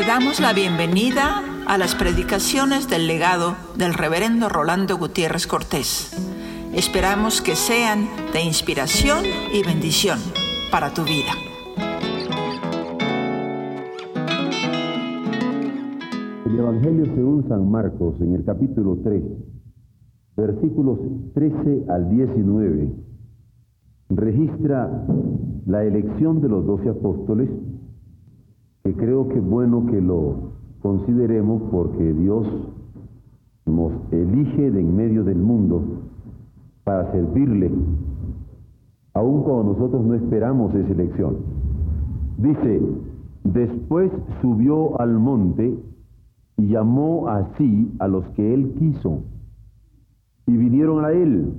Te damos la bienvenida a las predicaciones del legado del reverendo Rolando Gutiérrez Cortés. Esperamos que sean de inspiración y bendición para tu vida. El Evangelio según San Marcos en el capítulo 3, versículos 13 al 19, registra la elección de los doce apóstoles creo que es bueno que lo consideremos porque Dios nos elige de en medio del mundo para servirle, aun cuando nosotros no esperamos esa elección. Dice, después subió al monte y llamó así a los que él quiso, y vinieron a él,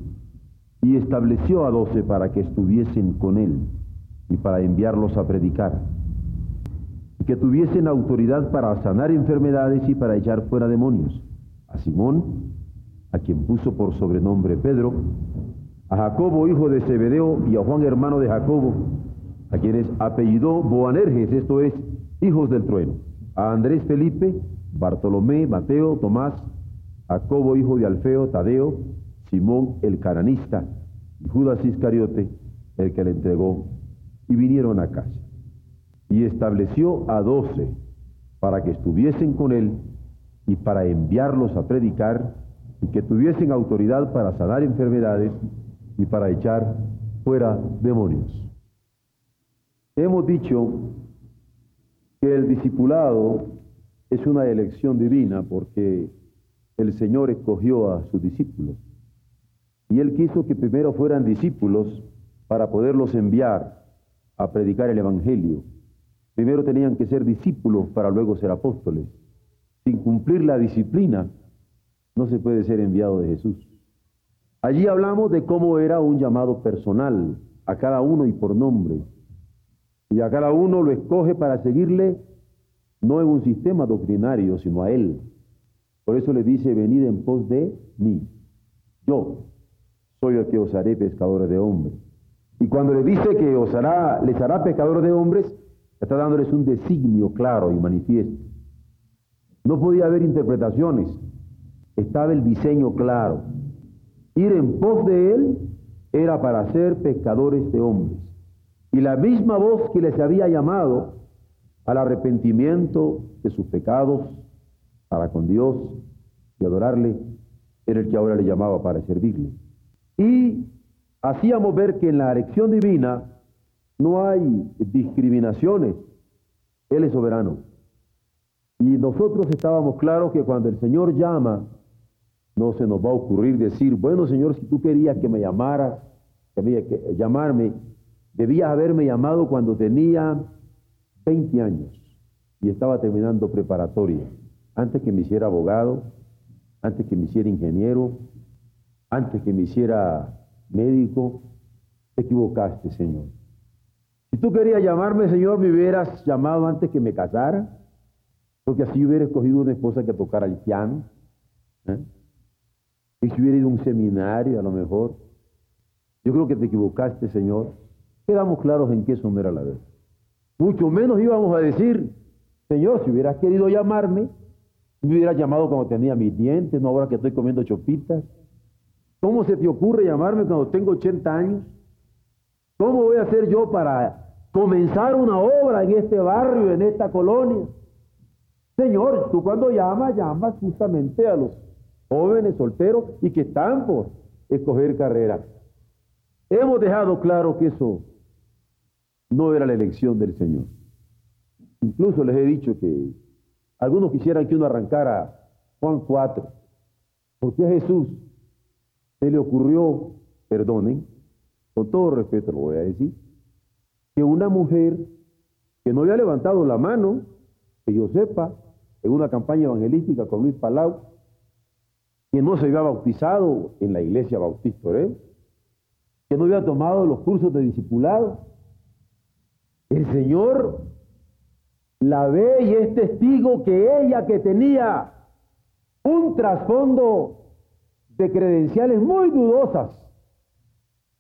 y estableció a doce para que estuviesen con él y para enviarlos a predicar que tuviesen autoridad para sanar enfermedades y para echar fuera demonios. A Simón, a quien puso por sobrenombre Pedro, a Jacobo, hijo de Zebedeo, y a Juan, hermano de Jacobo, a quienes apellidó Boanerges, esto es, hijos del trueno, a Andrés Felipe, Bartolomé, Mateo, Tomás, Jacobo, hijo de Alfeo, Tadeo, Simón el cananista, y Judas Iscariote, el que le entregó, y vinieron a casa y estableció a doce para que estuviesen con él y para enviarlos a predicar y que tuviesen autoridad para sanar enfermedades y para echar fuera demonios. Hemos dicho que el discipulado es una elección divina porque el Señor escogió a sus discípulos y Él quiso que primero fueran discípulos para poderlos enviar a predicar el Evangelio Primero tenían que ser discípulos para luego ser apóstoles. Sin cumplir la disciplina, no se puede ser enviado de Jesús. Allí hablamos de cómo era un llamado personal a cada uno y por nombre. Y a cada uno lo escoge para seguirle no en un sistema doctrinario, sino a Él. Por eso le dice, venid en pos de mí. Yo soy el que os haré pescadores de hombres. Y cuando le dice que os hará, les hará pescadores de hombres, Está dándoles un designio claro y manifiesto. No podía haber interpretaciones. Estaba el diseño claro. Ir en pos de él era para ser pescadores de hombres. Y la misma voz que les había llamado al arrepentimiento de sus pecados para con Dios y adorarle, era el que ahora le llamaba para servirle. Y hacíamos ver que en la elección divina no hay discriminaciones. Él es soberano. Y nosotros estábamos claros que cuando el Señor llama, no se nos va a ocurrir decir, bueno Señor, si tú querías que me llamaras, que me, que, llamarme, debías haberme llamado cuando tenía 20 años y estaba terminando preparatoria, antes que me hiciera abogado, antes que me hiciera ingeniero, antes que me hiciera médico, te equivocaste, Señor. Si tú querías llamarme, Señor, me hubieras llamado antes que me casara, porque así hubiera escogido una esposa que tocara el piano. ¿eh? Y si hubiera ido a un seminario, a lo mejor. Yo creo que te equivocaste, Señor. Quedamos claros en que eso la verdad. Mucho menos íbamos a decir, Señor, si hubieras querido llamarme, me hubieras llamado cuando tenía mis dientes, no ahora que estoy comiendo chopitas. ¿Cómo se te ocurre llamarme cuando tengo 80 años? ¿Cómo voy a hacer yo para comenzar una obra en este barrio, en esta colonia? Señor, tú cuando llamas, llamas justamente a los jóvenes solteros y que están por escoger carrera. Hemos dejado claro que eso no era la elección del Señor. Incluso les he dicho que algunos quisieran que uno arrancara Juan 4, porque a Jesús se le ocurrió, perdonen, con todo respeto lo voy a decir, que una mujer que no había levantado la mano, que yo sepa, en una campaña evangelística con Luis Palau, que no se había bautizado en la iglesia Bautista que no había tomado los cursos de discipulado, el Señor la ve y es testigo que ella que tenía un trasfondo de credenciales muy dudosas,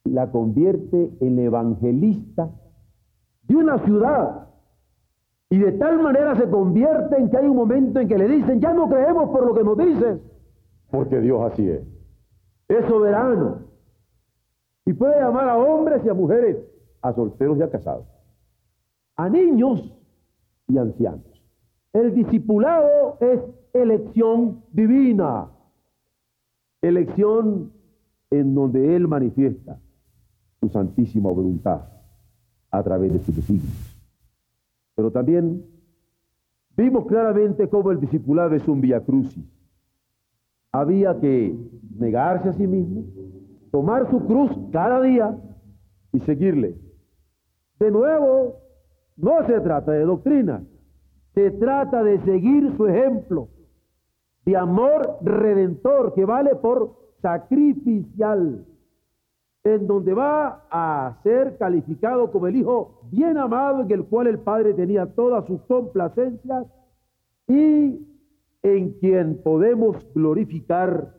la convierte en evangelista de una ciudad Y de tal manera se convierten que hay un momento en que le dicen, ya no creemos por lo que nos dices, porque Dios así es. Es soberano. Y puede llamar a hombres y a mujeres, a solteros y a casados, a niños y ancianos. El discipulado es elección divina, elección en donde Él manifiesta su santísima voluntad a través de sus designios. Pero también vimos claramente cómo el discipulado es un via crucis. Había que negarse a sí mismo, tomar su cruz cada día y seguirle. De nuevo, no se trata de doctrina, se trata de seguir su ejemplo de amor redentor que vale por sacrificial en donde va a ser calificado como el Hijo bien amado en el cual el Padre tenía todas sus complacencias y en quien podemos glorificar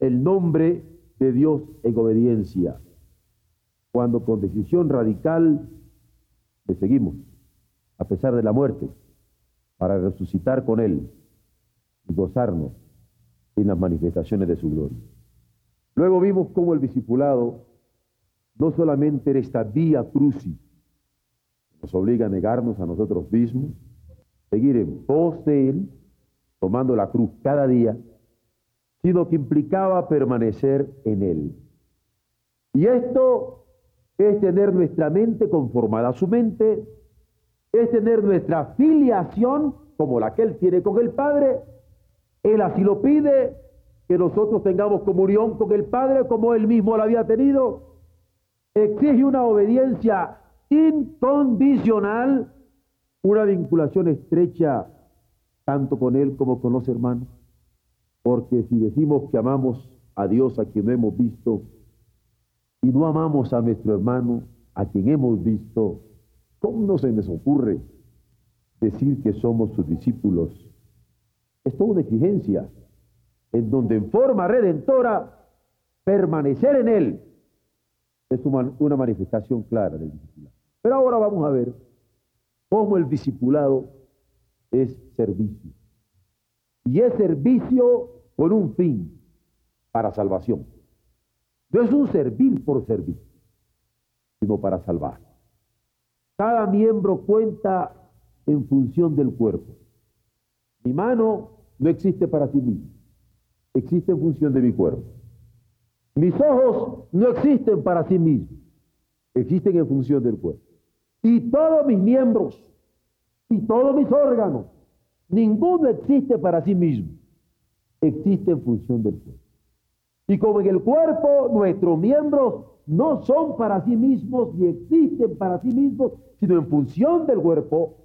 el nombre de Dios en obediencia, cuando con decisión radical le seguimos, a pesar de la muerte, para resucitar con Él y gozarnos en las manifestaciones de su gloria. Luego vimos cómo el discipulado no solamente era esta vía crucis, nos obliga a negarnos a nosotros mismos, seguir en pos de Él, tomando la cruz cada día, sino que implicaba permanecer en Él. Y esto es tener nuestra mente conformada a su mente, es tener nuestra filiación como la que Él tiene con el Padre. Él así lo pide, que nosotros tengamos comunión con el Padre como Él mismo la había tenido. Exige una obediencia incondicional, una vinculación estrecha tanto con Él como con los hermanos. Porque si decimos que amamos a Dios a quien hemos visto y no amamos a nuestro hermano a quien hemos visto, ¿cómo no se nos ocurre decir que somos sus discípulos? Es una exigencia en donde en forma redentora permanecer en Él es una manifestación clara del discipulado. Pero ahora vamos a ver cómo el discipulado es servicio. Y es servicio con un fin, para salvación. No es un servir por servir, sino para salvar. Cada miembro cuenta en función del cuerpo. Mi mano no existe para sí misma existe en función de mi cuerpo. Mis ojos no existen para sí mismos, existen en función del cuerpo. Y todos mis miembros y todos mis órganos, ninguno existe para sí mismo, existe en función del cuerpo. Y como en el cuerpo nuestros miembros no son para sí mismos ni existen para sí mismos, sino en función del cuerpo,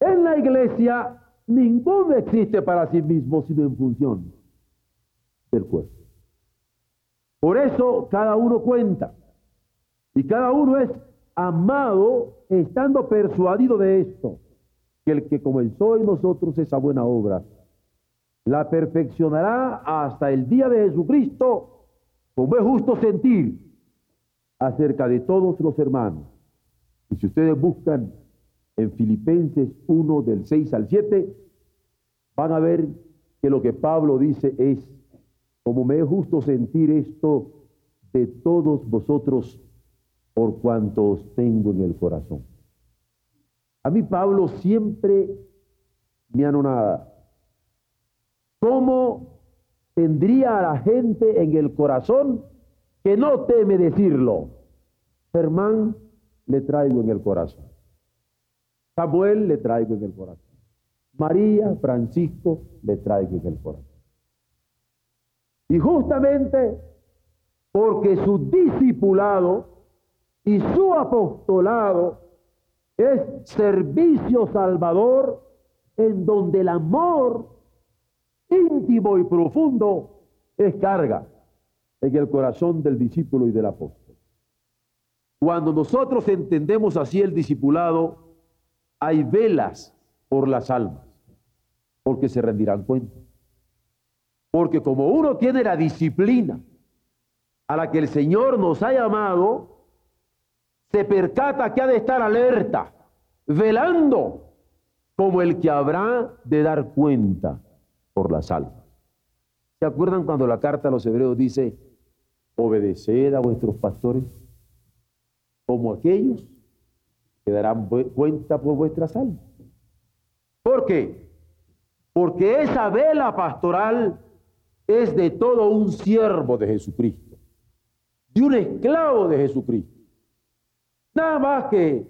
en la iglesia ninguno existe para sí mismo, sino en función del. Por eso cada uno cuenta y cada uno es amado estando persuadido de esto, que el que comenzó en nosotros esa buena obra, la perfeccionará hasta el día de Jesucristo, como es justo sentir acerca de todos los hermanos. Y si ustedes buscan en Filipenses 1 del 6 al 7, van a ver que lo que Pablo dice es como me es justo sentir esto de todos vosotros por cuanto os tengo en el corazón. A mí Pablo siempre me anonada. ¿Cómo tendría a la gente en el corazón que no teme decirlo? Germán le traigo en el corazón. Samuel le traigo en el corazón. María, Francisco le traigo en el corazón. Y justamente porque su discipulado y su apostolado es servicio salvador en donde el amor íntimo y profundo es carga en el corazón del discípulo y del apóstol. Cuando nosotros entendemos así el discipulado, hay velas por las almas, porque se rendirán cuenta. Porque como uno tiene la disciplina a la que el Señor nos ha llamado, se percata que ha de estar alerta, velando como el que habrá de dar cuenta por la almas. ¿Se acuerdan cuando la carta a los hebreos dice, obedeced a vuestros pastores como aquellos que darán cuenta por vuestras almas? ¿Por qué? Porque esa vela pastoral es de todo un siervo de Jesucristo, de un esclavo de Jesucristo. Nada más que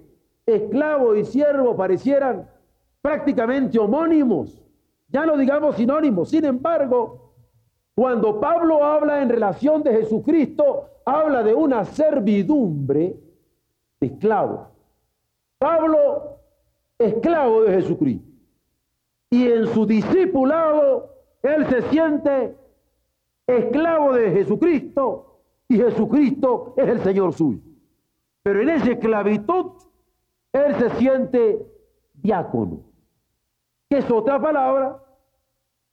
esclavo y siervo parecieran prácticamente homónimos, ya no digamos sinónimos. Sin embargo, cuando Pablo habla en relación de Jesucristo, habla de una servidumbre de esclavo. Pablo, esclavo de Jesucristo. Y en su discipulado, él se siente esclavo de Jesucristo y Jesucristo es el Señor suyo. Pero en esa esclavitud, él se siente diácono que es otra palabra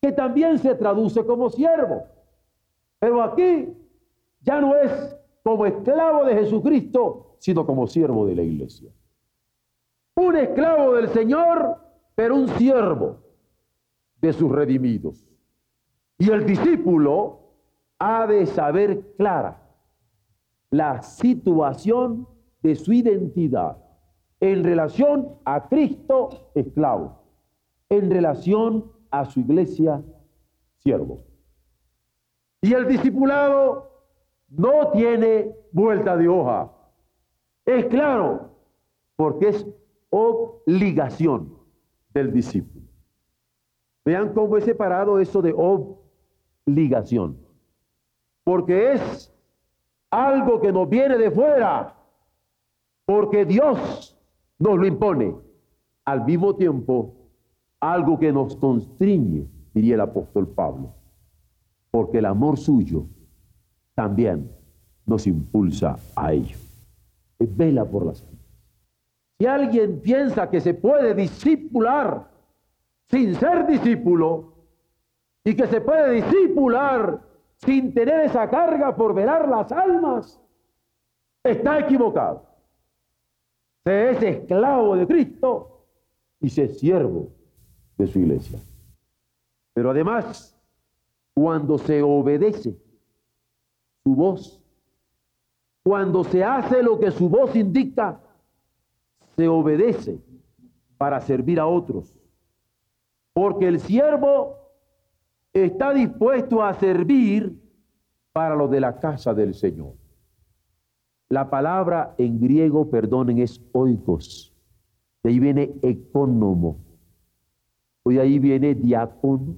que también se traduce como siervo. Pero aquí ya no es como esclavo de Jesucristo, sino como siervo de la iglesia. Un esclavo del Señor, pero un siervo de sus redimidos. Y el discípulo ha de saber clara la situación de su identidad en relación a Cristo esclavo en relación a su iglesia siervo. Y el discipulado no tiene vuelta de hoja. Es claro, porque es obligación del discípulo. Vean cómo he separado eso de obligación. Porque es algo que nos viene de fuera. Porque Dios nos lo impone. Al mismo tiempo, algo que nos constriñe, diría el apóstol Pablo, porque el amor suyo también nos impulsa a ello. Vela por las almas. Si alguien piensa que se puede discipular sin ser discípulo y que se puede discipular sin tener esa carga por velar las almas, está equivocado. Se es esclavo de Cristo y se es siervo de su iglesia. Pero además, cuando se obedece su voz, cuando se hace lo que su voz indica, se obedece para servir a otros. Porque el siervo está dispuesto a servir para los de la casa del Señor. La palabra en griego, perdonen, es oikos. De ahí viene economo Hoy ahí viene diácono.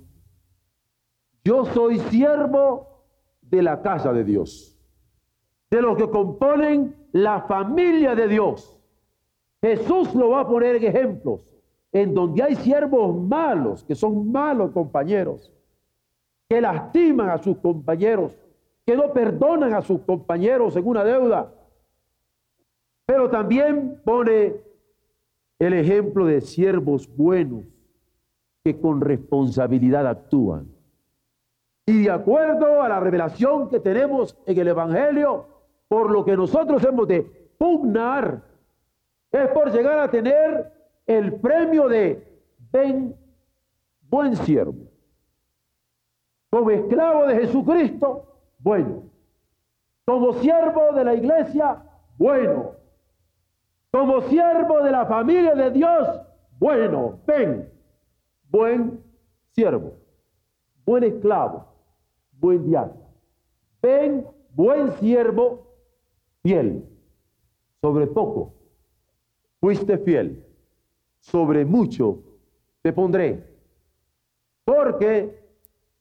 Yo soy siervo de la casa de Dios, de los que componen la familia de Dios. Jesús lo va a poner en ejemplos, en donde hay siervos malos, que son malos compañeros, que lastiman a sus compañeros, que no perdonan a sus compañeros en una deuda. Pero también pone el ejemplo de siervos buenos, que con responsabilidad actúan. Y de acuerdo a la revelación que tenemos en el Evangelio, por lo que nosotros hemos de pugnar, es por llegar a tener el premio de ven, buen siervo. Como esclavo de Jesucristo, bueno. Como siervo de la iglesia, bueno. Como siervo de la familia de Dios, bueno. Ven, buen siervo, buen esclavo, buen diácono. Ven, buen siervo, fiel. Sobre poco fuiste fiel, sobre mucho te pondré. Porque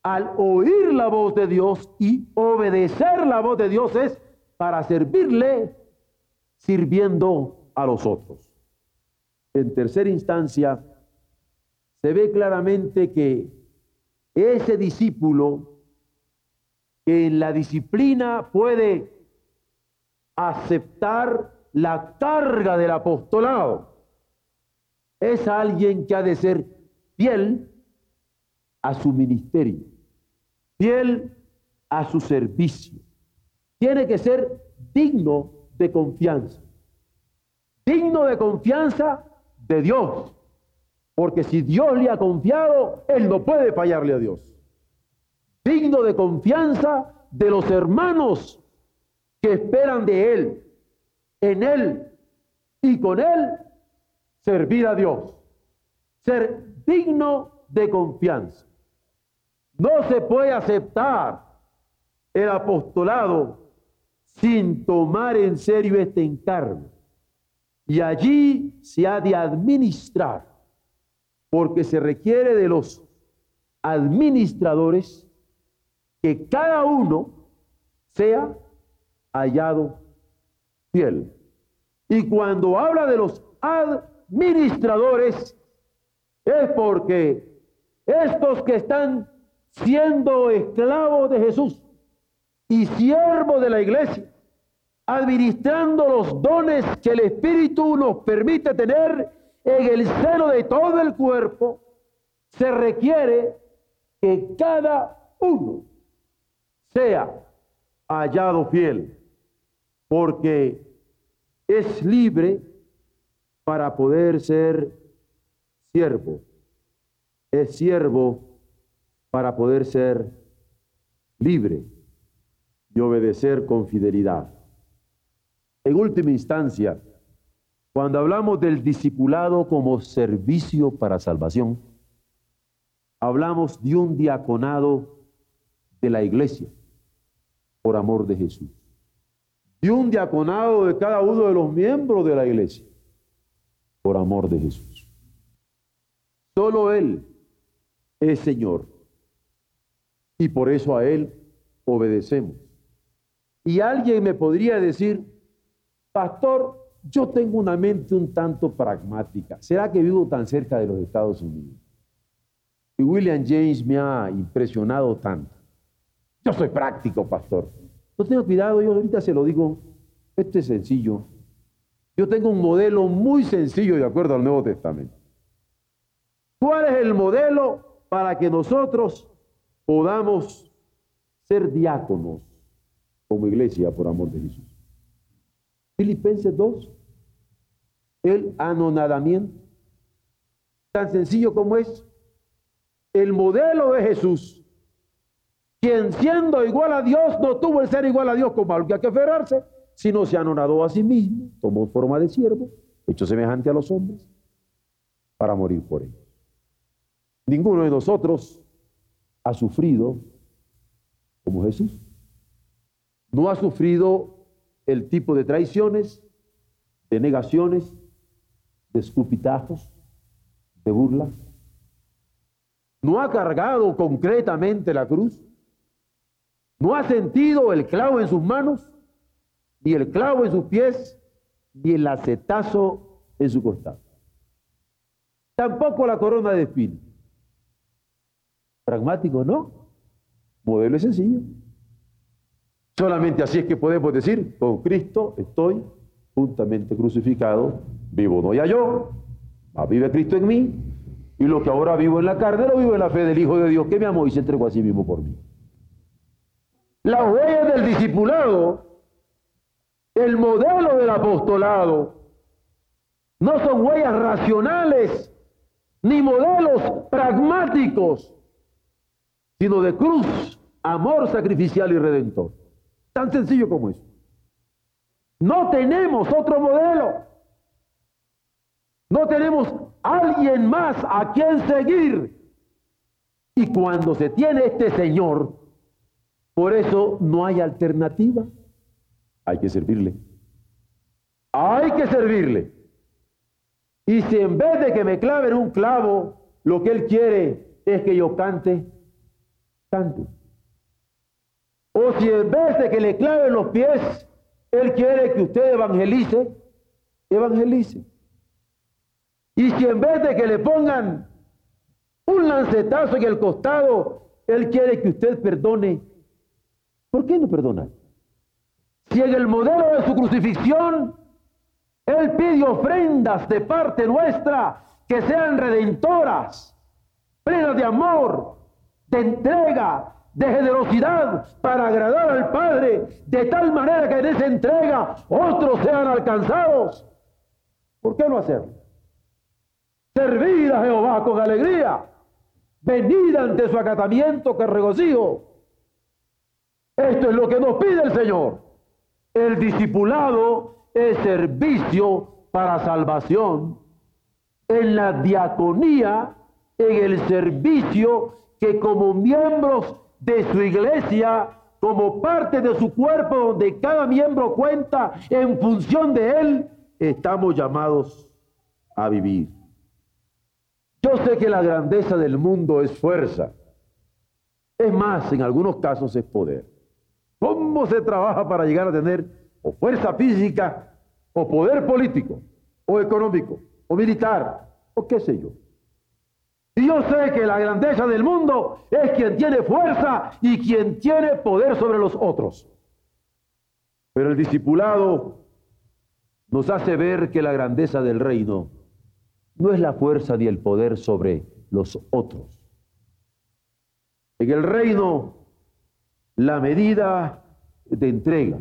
al oír la voz de Dios y obedecer la voz de Dios es para servirle sirviendo a los otros. En tercera instancia, se ve claramente que ese discípulo que en la disciplina puede aceptar la carga del apostolado, es alguien que ha de ser fiel a su ministerio, fiel a su servicio. Tiene que ser digno de confianza, digno de confianza de Dios Porque si Dios le ha confiado, Él no puede fallarle a Dios. Digno de confianza de los hermanos que esperan de Él, en Él y con Él, servir a Dios. Ser digno de confianza. No se puede aceptar el apostolado sin tomar en serio este encargo. Y allí se ha de administrar, porque se requiere de los administradores que cada uno sea hallado fiel. Y cuando habla de los administradores, es porque estos que están siendo esclavos de Jesús y siervos de la iglesia, administrando los dones que el Espíritu nos permite tener en el seno de todo el cuerpo, se requiere que cada uno sea hallado fiel, porque es libre para poder ser siervo. Es siervo para poder ser libre y obedecer con fidelidad. En última instancia, cuando hablamos del discipulado como servicio para salvación, hablamos de un diaconado de la iglesia por amor de Jesús. De un diaconado de cada uno de los miembros de la iglesia por amor de Jesús. Solo Él es Señor y por eso a Él obedecemos. Y alguien me podría decir, pastor, yo tengo una mente un tanto pragmática. ¿Será que vivo tan cerca de los Estados Unidos? Y William James me ha impresionado tanto. Yo soy práctico, pastor. No tengo cuidado, yo ahorita se lo digo. Este es sencillo. Yo tengo un modelo muy sencillo de acuerdo al Nuevo Testamento. ¿Cuál es el modelo para que nosotros podamos ser diáconos como iglesia por amor de Jesús? Filipenses 2, el anonadamiento. Tan sencillo como es el modelo de Jesús, quien siendo igual a Dios no tuvo el ser igual a Dios como algo que hay que aferrarse, sino se anonadó a sí mismo, tomó forma de siervo, hecho semejante a los hombres, para morir por ellos. Ninguno de nosotros ha sufrido como Jesús. No ha sufrido el tipo de traiciones, de negaciones, de escupitajos, de burla. No ha cargado concretamente la cruz. No ha sentido el clavo en sus manos, ni el clavo en sus pies, ni el acetazo en su costado. Tampoco la corona de espinas. Pragmático, ¿no? Modelo es sencillo. Solamente así es que podemos decir, con Cristo estoy juntamente crucificado, vivo no ya yo, vive Cristo en mí, y lo que ahora vivo en la carne lo vivo en la fe del Hijo de Dios que me amó y se entregó a sí mismo por mí. Las huellas del discipulado, el modelo del apostolado, no son huellas racionales ni modelos pragmáticos, sino de cruz, amor sacrificial y redentor. Tan sencillo como eso. No tenemos otro modelo. No tenemos alguien más a quien seguir. Y cuando se tiene este Señor, por eso no hay alternativa. Hay que servirle. Hay que servirle. Y si en vez de que me claven un clavo, lo que Él quiere es que yo cante, O si en vez de que le claven los pies, Él quiere que usted evangelice, evangelice. Y si en vez de que le pongan un lancetazo en el costado, Él quiere que usted perdone, ¿por qué no perdona? Si en el modelo de su crucifixión, Él pide ofrendas de parte nuestra que sean redentoras, plenas de amor, de entrega, de generosidad para agradar al Padre, de tal manera que en esa entrega otros sean alcanzados. ¿Por qué no hacerlo? Servid a Jehová con alegría. Venid ante su acatamiento que regocijo. Esto es lo que nos pide el Señor. El discipulado es servicio para salvación. En la diaconía, en el servicio que como miembros de su iglesia, como parte de su cuerpo, donde cada miembro cuenta en función de él, estamos llamados a vivir. Yo sé que la grandeza del mundo es fuerza. Es más, en algunos casos es poder. ¿Cómo se trabaja para llegar a tener o fuerza física, o poder político, o económico, o militar, o qué sé yo? Y yo sé que la grandeza del mundo es quien tiene fuerza y quien tiene poder sobre los otros. Pero el discipulado nos hace ver que la grandeza del reino no es la fuerza ni el poder sobre los otros. En el reino, la medida de entrega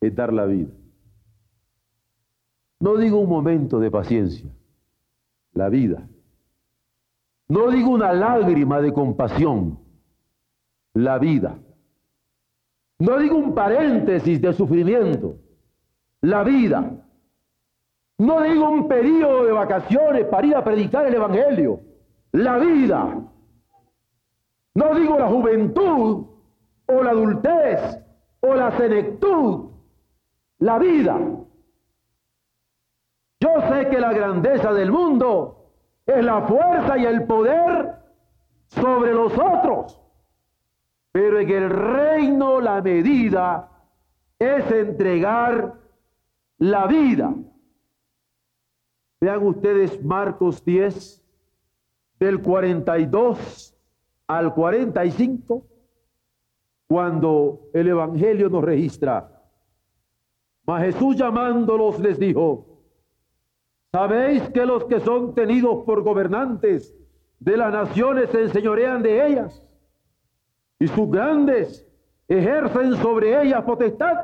es dar la vida. No digo un momento de paciencia, la vida. No digo una lágrima de compasión, la vida. No digo un paréntesis de sufrimiento, la vida. No digo un periodo de vacaciones para ir a predicar el Evangelio. La vida. No digo la juventud o la adultez o la senectud. La vida. Yo sé que la grandeza del mundo es la fuerza y el poder sobre los otros. Pero en el reino la medida es entregar la vida. Vean ustedes Marcos 10, del 42 al 45, cuando el Evangelio nos registra. Mas Jesús llamándolos les dijo, ¿sabéis que los que son tenidos por gobernantes de las naciones se enseñorean de ellas? Y sus grandes ejercen sobre ellas potestad.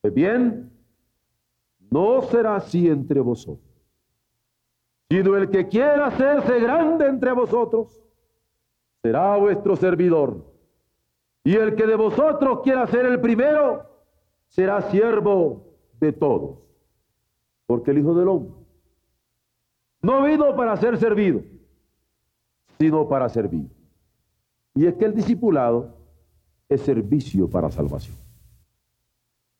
Pues bien, no será así entre vosotros, sino el que quiera hacerse grande entre vosotros será vuestro servidor. Y el que de vosotros quiera ser el primero será siervo de todos. Porque el Hijo del Hombre no vino para ser servido, sino para servir. Y es que el discipulado es servicio para salvación.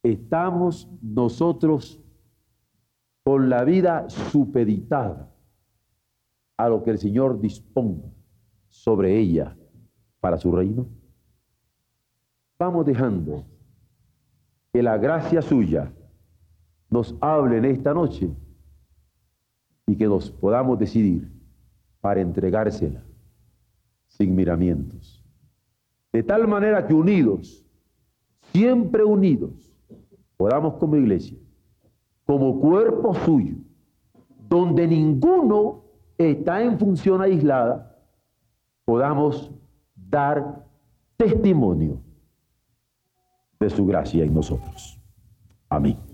Estamos nosotros con la vida supeditada a lo que el Señor disponga sobre ella para su reino? Vamos dejando que la gracia suya nos hable en esta noche y que nos podamos decidir para entregársela sin miramientos. De tal manera que unidos, siempre unidos, podamos como iglesia como cuerpo suyo, donde ninguno está en función aislada, podamos dar testimonio de su gracia en nosotros. Amén.